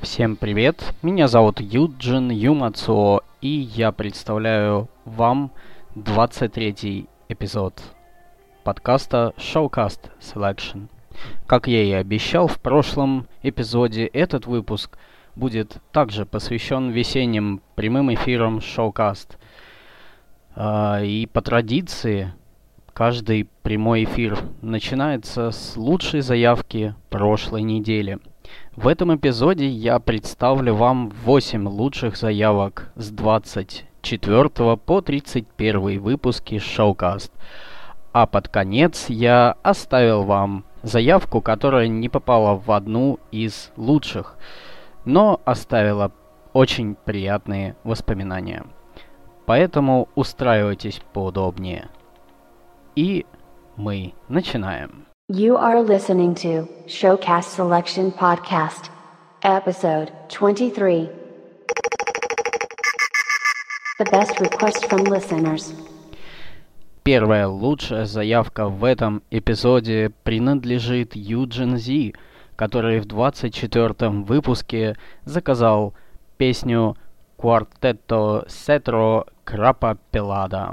Всем привет, меня зовут Юджин Юмацо, и я представляю вам 23 эпизод подкаста Showcast Selection. Как я и обещал в прошлом эпизоде, этот выпуск будет также посвящен весенним прямым эфирам Showcast. А, и по традиции, каждый прямой эфир начинается с лучшей заявки прошлой недели – в этом эпизоде я представлю вам 8 лучших заявок с 24 по 31 выпуски Showcast. А под конец я оставил вам заявку, которая не попала в одну из лучших, но оставила очень приятные воспоминания. Поэтому устраивайтесь поудобнее. И мы начинаем. You are listening to Showcast Selection Podcast, episode 23. The best request from listeners. Первая лучшая заявка в этом эпизоде принадлежит Юджин Зи, который в 24-м выпуске заказал песню «Квартетто Сетро Крапа Пелада».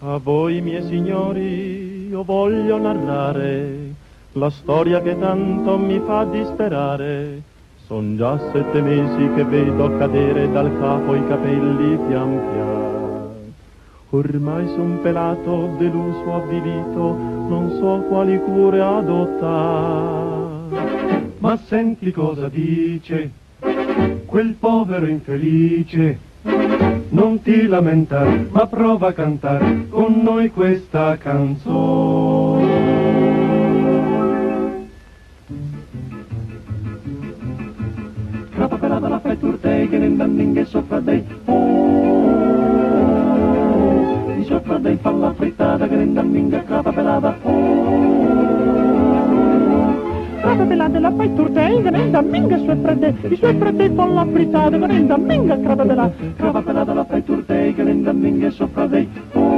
A voi miei signori io voglio narrare la storia che tanto mi fa disperare. Son già sette mesi che vedo cadere dal capo i capelli pian pian. Ormai son pelato, deluso, avvilito, non so quali cure adottare. Ma senti cosa dice quel povero infelice non ti lamentare, ma prova a cantare con noi questa canzone. Rapapela da la fai turtei, che nem ninguém sopra dei. Oh, di sopra dei fa la frittata, che nem ninguém crapapela da. Oh, rapapela pelata la fai turtei, che nem ninguém sopra dei. i suoi dei fa la frittata, che nem ninguém crapapela. Crapapela da la fai turtei, che nem ninguém sopra dei. Oh,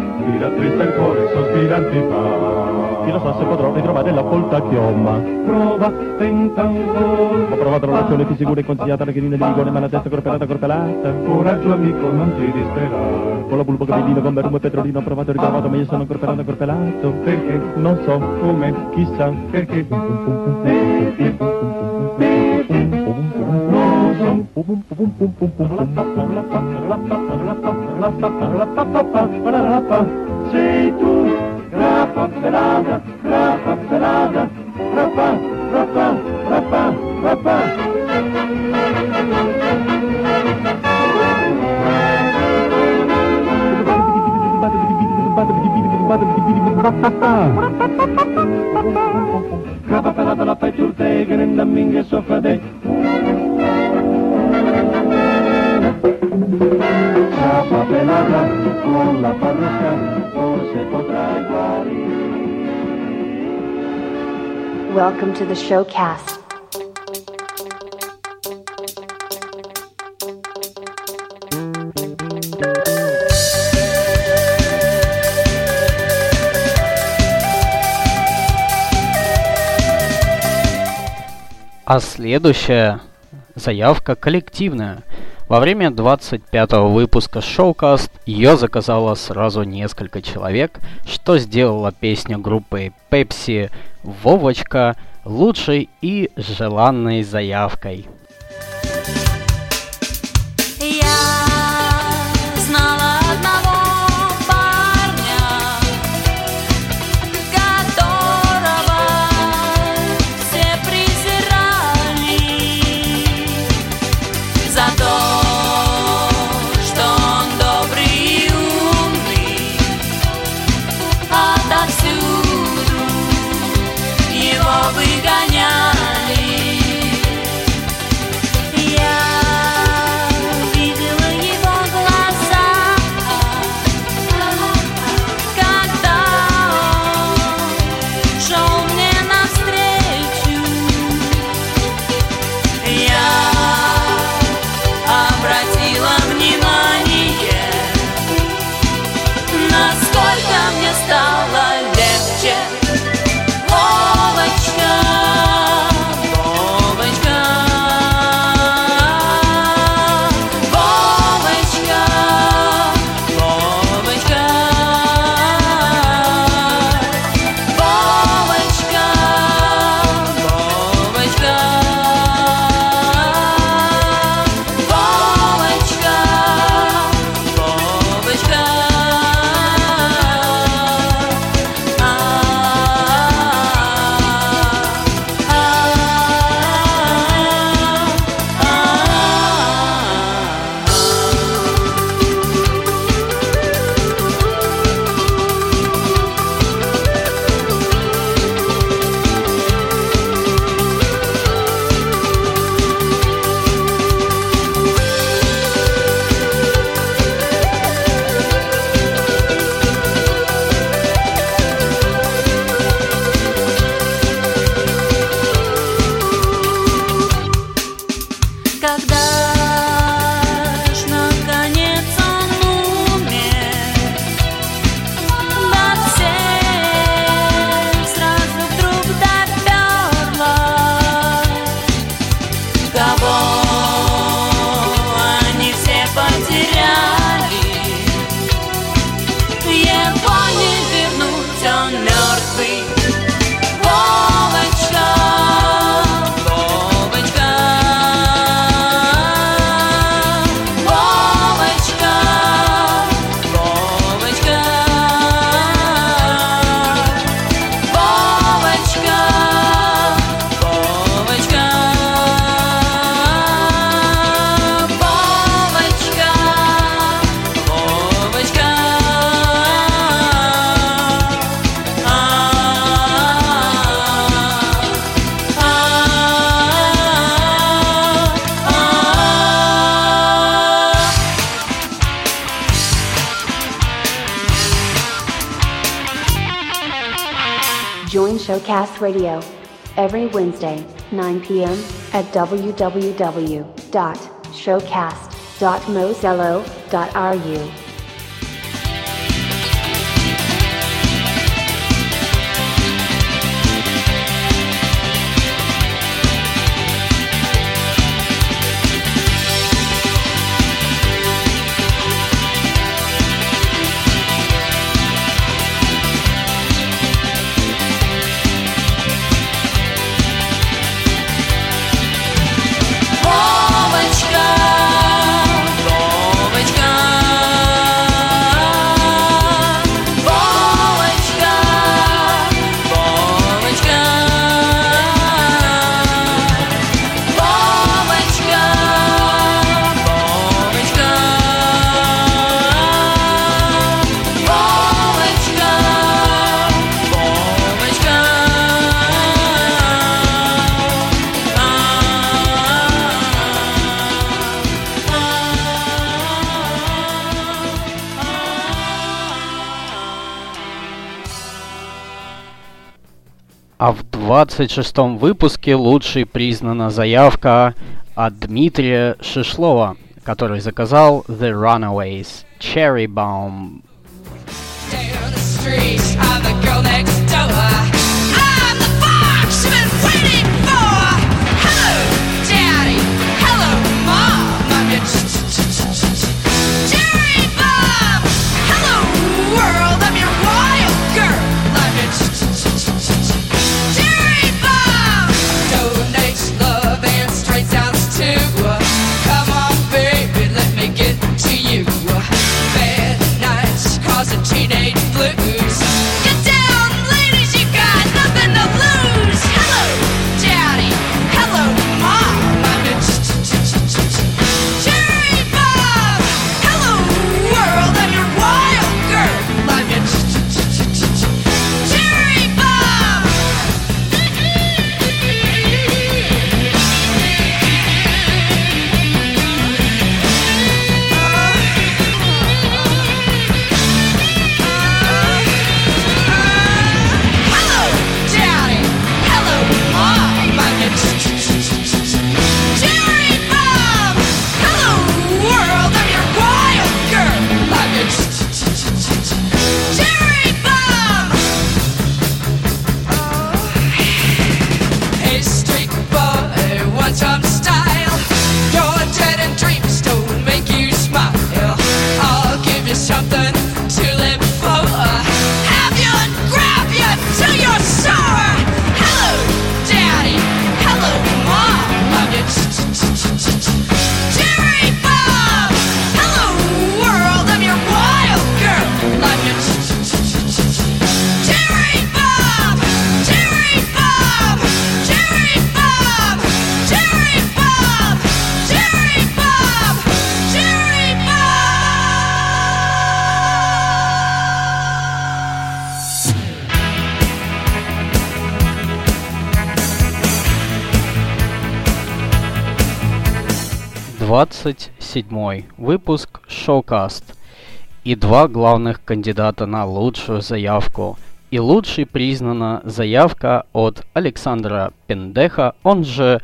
tira triste il cuore, sospirare ti fa. Chi lo sa se potrò ritrovare la volta chioma. Prova, tenta ancora. Ho provato la relazione più sicura e consigliata la chirina di ligone, ma la testa corpelata, corpelata. Coraggio amico, non ti disperare. Con la bulbo capellino, con berumo e petrolino, ho provato e ritrovato, ma io sono corpelato, corpelato. Perché? Non so, come, chissà, perché. Sei tu, grappa pelata, grappa pelata, grappa, grappa, grappa, grappa. Grappa pelata la fai turte, che ne minga soffra Capa pelada con la parrusca no se podrá guarir. Welcome to the showcast. А следующая заявка коллективная – во время 25-го выпуска Showcast ее заказало сразу несколько человек, что сделало песню группы Pepsi «Вовочка» лучшей и желанной заявкой. Showcast Radio every Wednesday, 9 p.m. at www.showcast.mozello.ru. 26 выпуске лучшей признана заявка от Дмитрия Шишлова, который заказал The Runaways Cherry Bomb. Down the street, I'm the girl next 27 выпуск «Шоукаст» и два главных кандидата на лучшую заявку. И лучшей признана заявка от Александра Пендеха, он же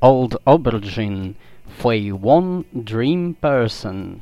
Old Aubergine, Fay One Dream Person.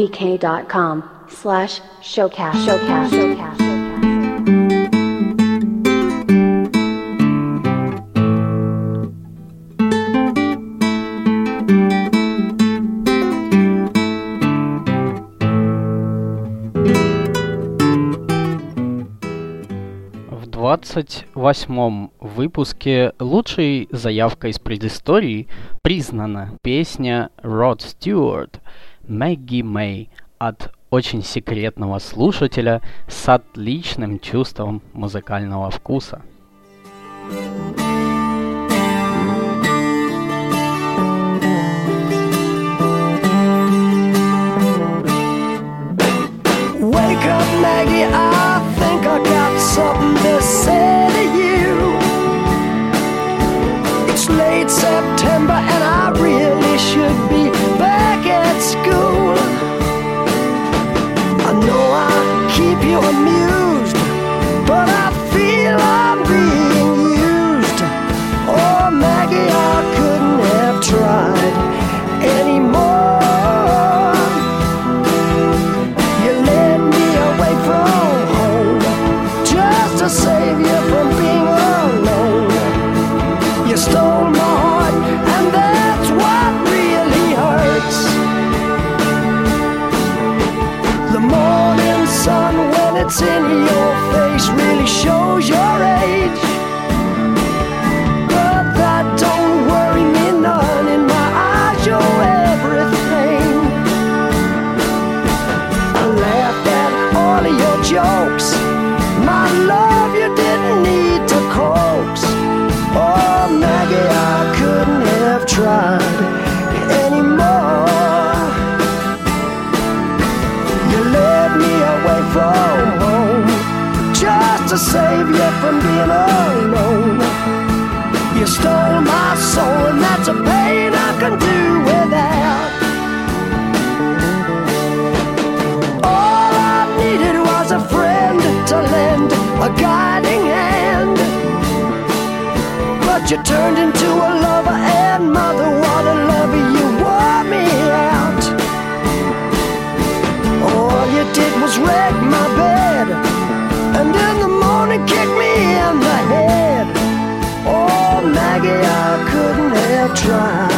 vk.com slash showcast. Showcast. Showcast. В 28 выпуске лучшей заявкой из предыстории признана песня Род Стюарт – Мэгги Мэй от очень секретного слушателя с отличным чувством музыкального вкуса. Wake up, Maggie, I think I got something to say to you. It's late September and I really should be You turned into a lover and mother, what a lover, you wore me out. All you did was wreck my bed, and in the morning kicked me in the head. Oh, Maggie, I couldn't have tried.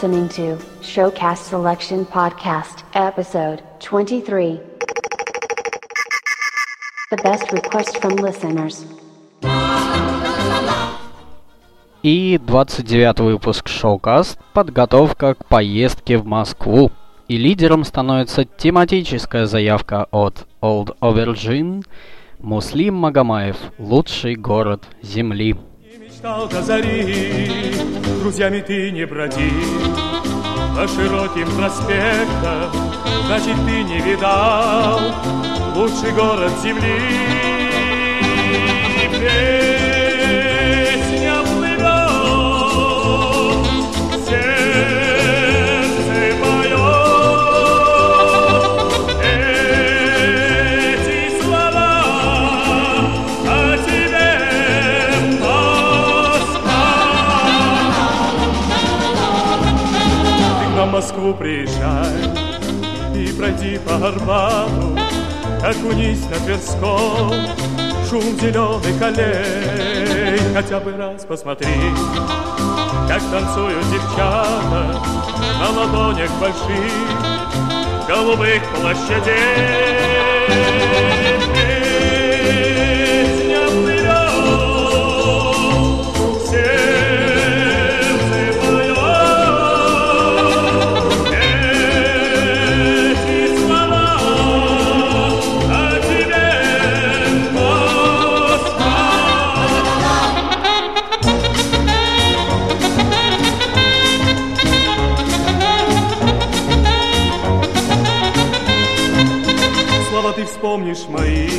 Listening to Showcast Selection Podcast, episode 23. The best request from listeners. И 29 выпуск шоукаст «Подготовка к поездке в Москву». И лидером становится тематическая заявка от Old Aubergine Муслим Магомаев «Лучший город Земли». Мечтал до зари, друзьями ты не броди По широким проспектам, значит ты не видал Лучший город земли. Песня Москву приезжай и пройди по Арбату, окунись на Тверском, шум зеленых аллей, хотя бы раз посмотри, как танцуют девчата на ладонях больших голубых площадей. Ты вспомнишь мои,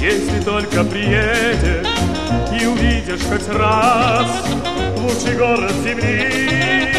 если только приедешь и увидишь хоть раз лучший город земли.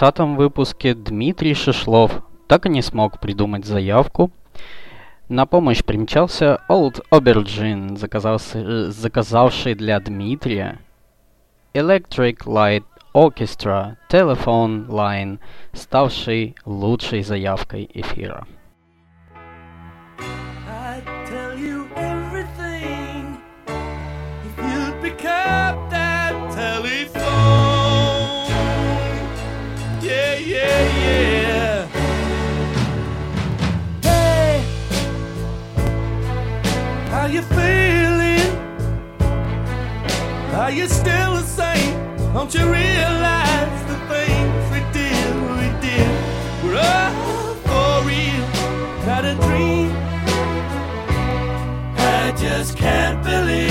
20 выпуске Дмитрий Шишлов так и не смог придумать заявку. На помощь примчался Old Aubergine, э, заказавший для Дмитрия Electric Light Orchestra Telephone Line, ставший лучшей заявкой эфира. I'd tell you everything if you'd become Are you still the same? Don't you realize the things we did, we did were all for real, not a dream. I just can't believe.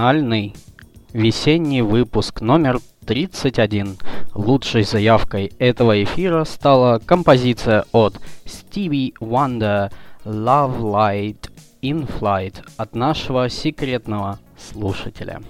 национальный весенний выпуск номер 31. Лучшей заявкой этого эфира стала композиция от Stevie Wonder Love Light in Flight от нашего секретного слушателя.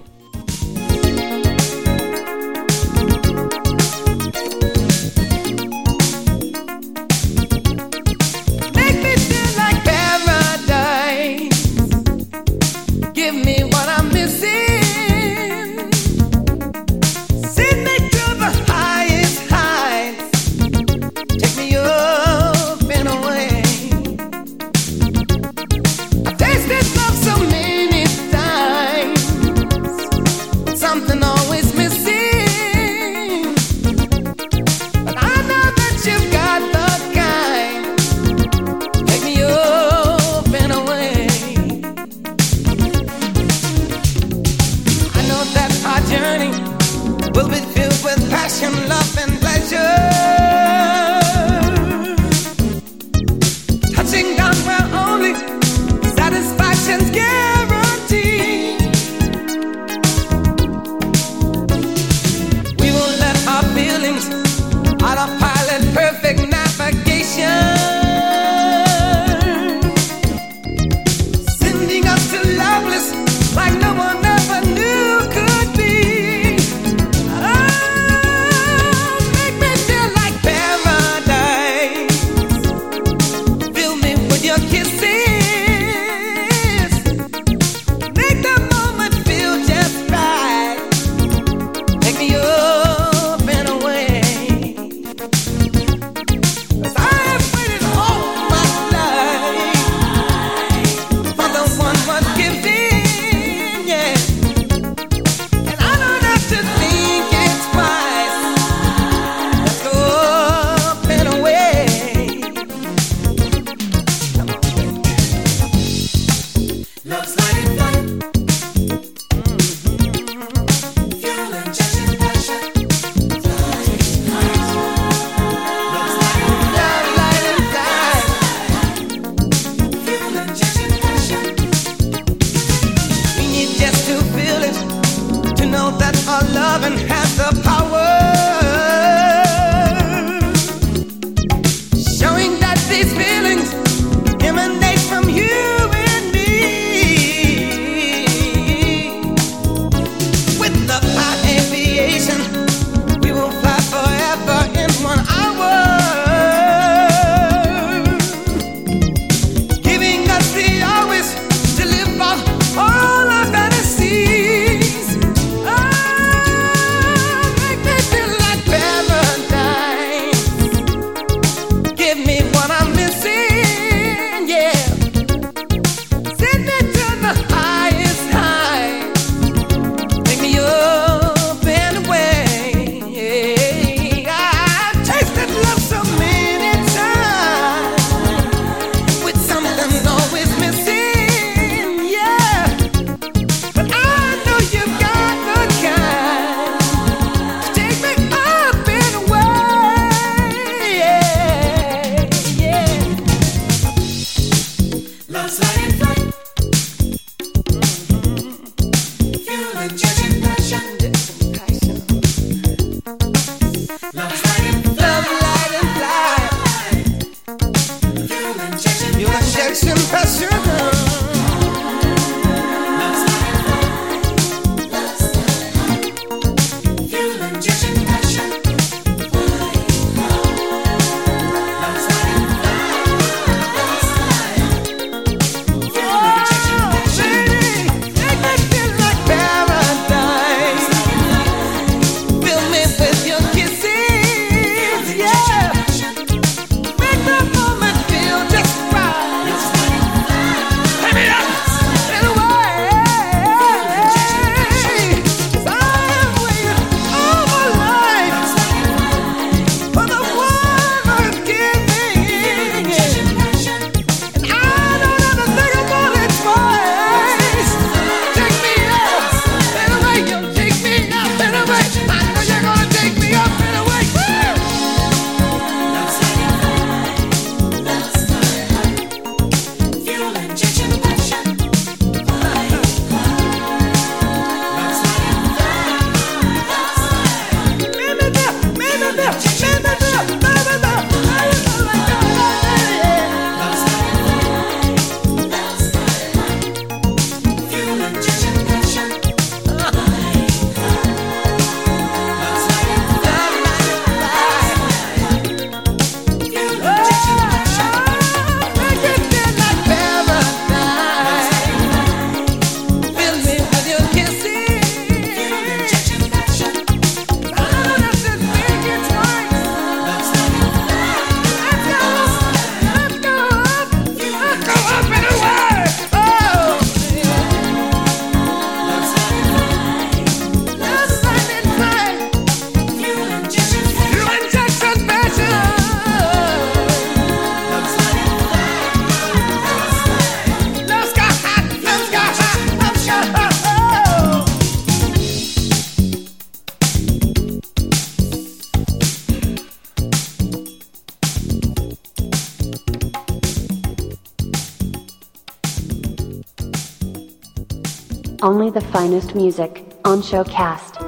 Finest music on Showcast.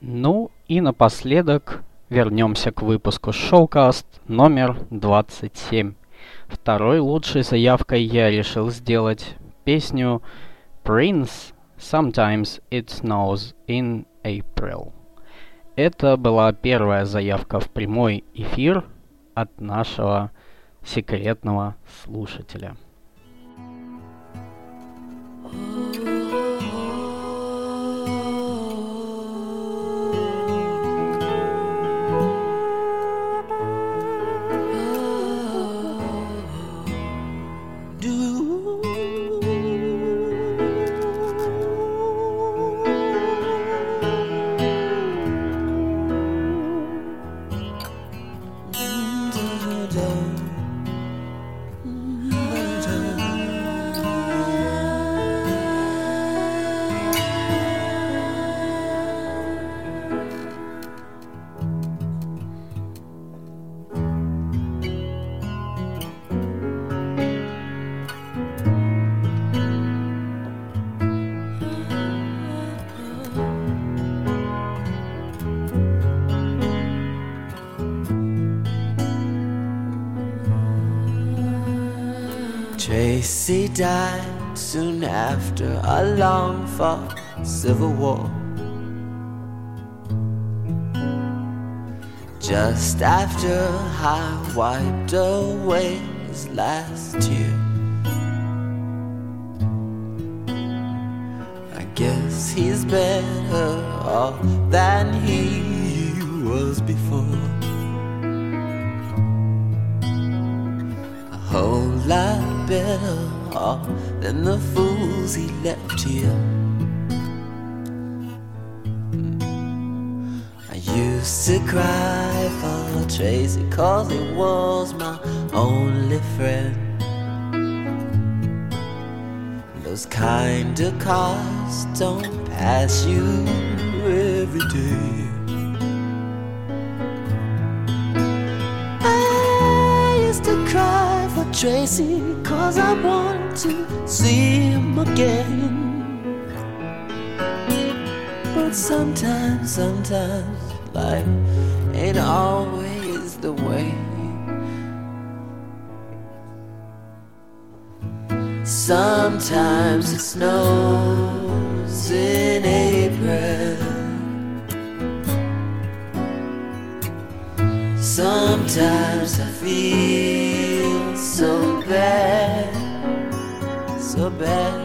Ну и напоследок вернемся к выпуску Showcast номер 27. Второй лучшей заявкой я решил сделать песню Prince Sometimes It Snows in April. Это была первая заявка в прямой эфир от нашего секретного слушателя. A long fought civil war. Just after I wiped away his last tear. I guess he's better off than he was before. A whole lot better than the fools he left here. Hmm. I used to cry for Tracy cause he was my only friend. Those kind of cars don't pass you every day. For Tracy cause I wanted to see him again. But sometimes, sometimes life ain't always the way. Sometimes it snows in April. Sometimes I feel so bad, so bad.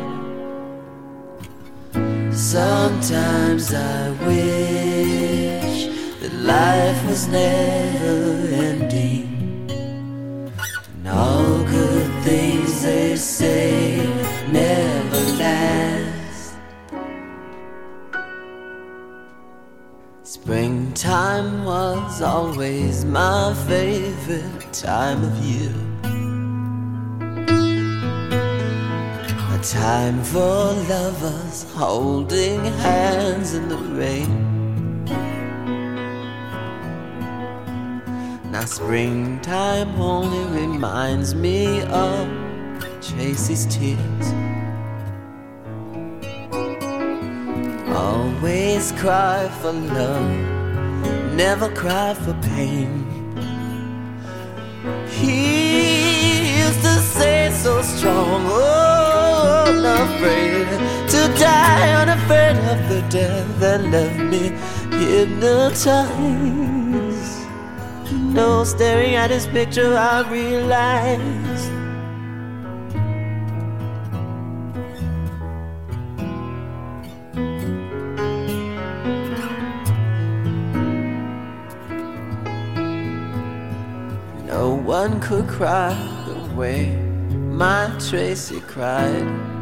Sometimes I wish that life was never ending. And all good things they say never last. Springtime was always my favorite time of year. Time for lovers holding hands in the rain. Now, springtime only reminds me of Tracy's tears. Always cry for love, never cry for pain. He used to say so strong, oh, unafraid to die, unafraid of the death that left me hypnotized. No, staring at his picture, I realized. No one could cry the way my Tracy cried.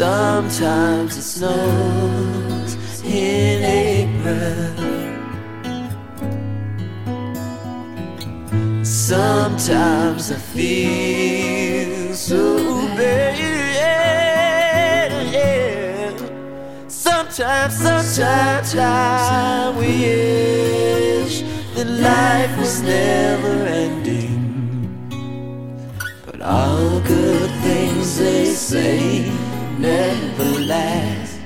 Sometimes it snows in April. Sometimes I feel so bad. Sometimes, sometimes I wish that life was never ending. But all good things they say never last.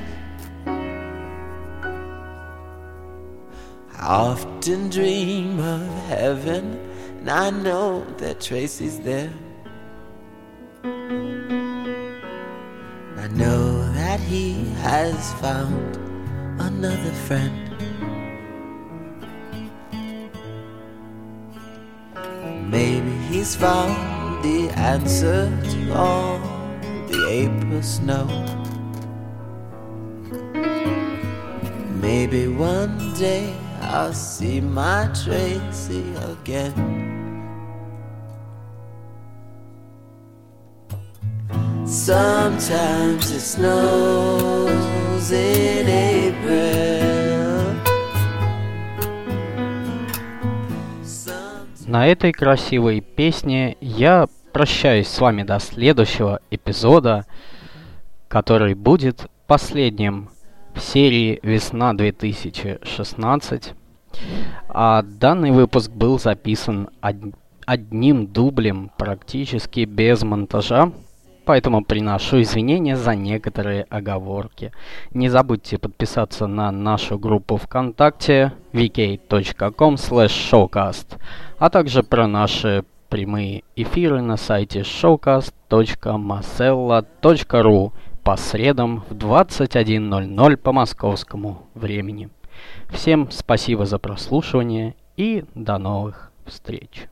I often dream of heaven, and I know that Tracy's there. I know that he has found another friend. Maybe he's found the answer to all April snow. Maybe one day I'll see my Tracy again. Sometimes it snows in April. На этой красивой песне я прощаюсь с вами до следующего эпизода, который будет последним в серии «Весна 2016». А данный выпуск был записан од- одним дублем, практически без монтажа, поэтому приношу извинения за некоторые оговорки. Не забудьте подписаться на нашу группу ВКонтакте vk.com showcast, а также про наши прямые эфиры на сайте showcast.masella.ru по средам в 21.00 по московскому времени. Всем спасибо за прослушивание и до новых встреч.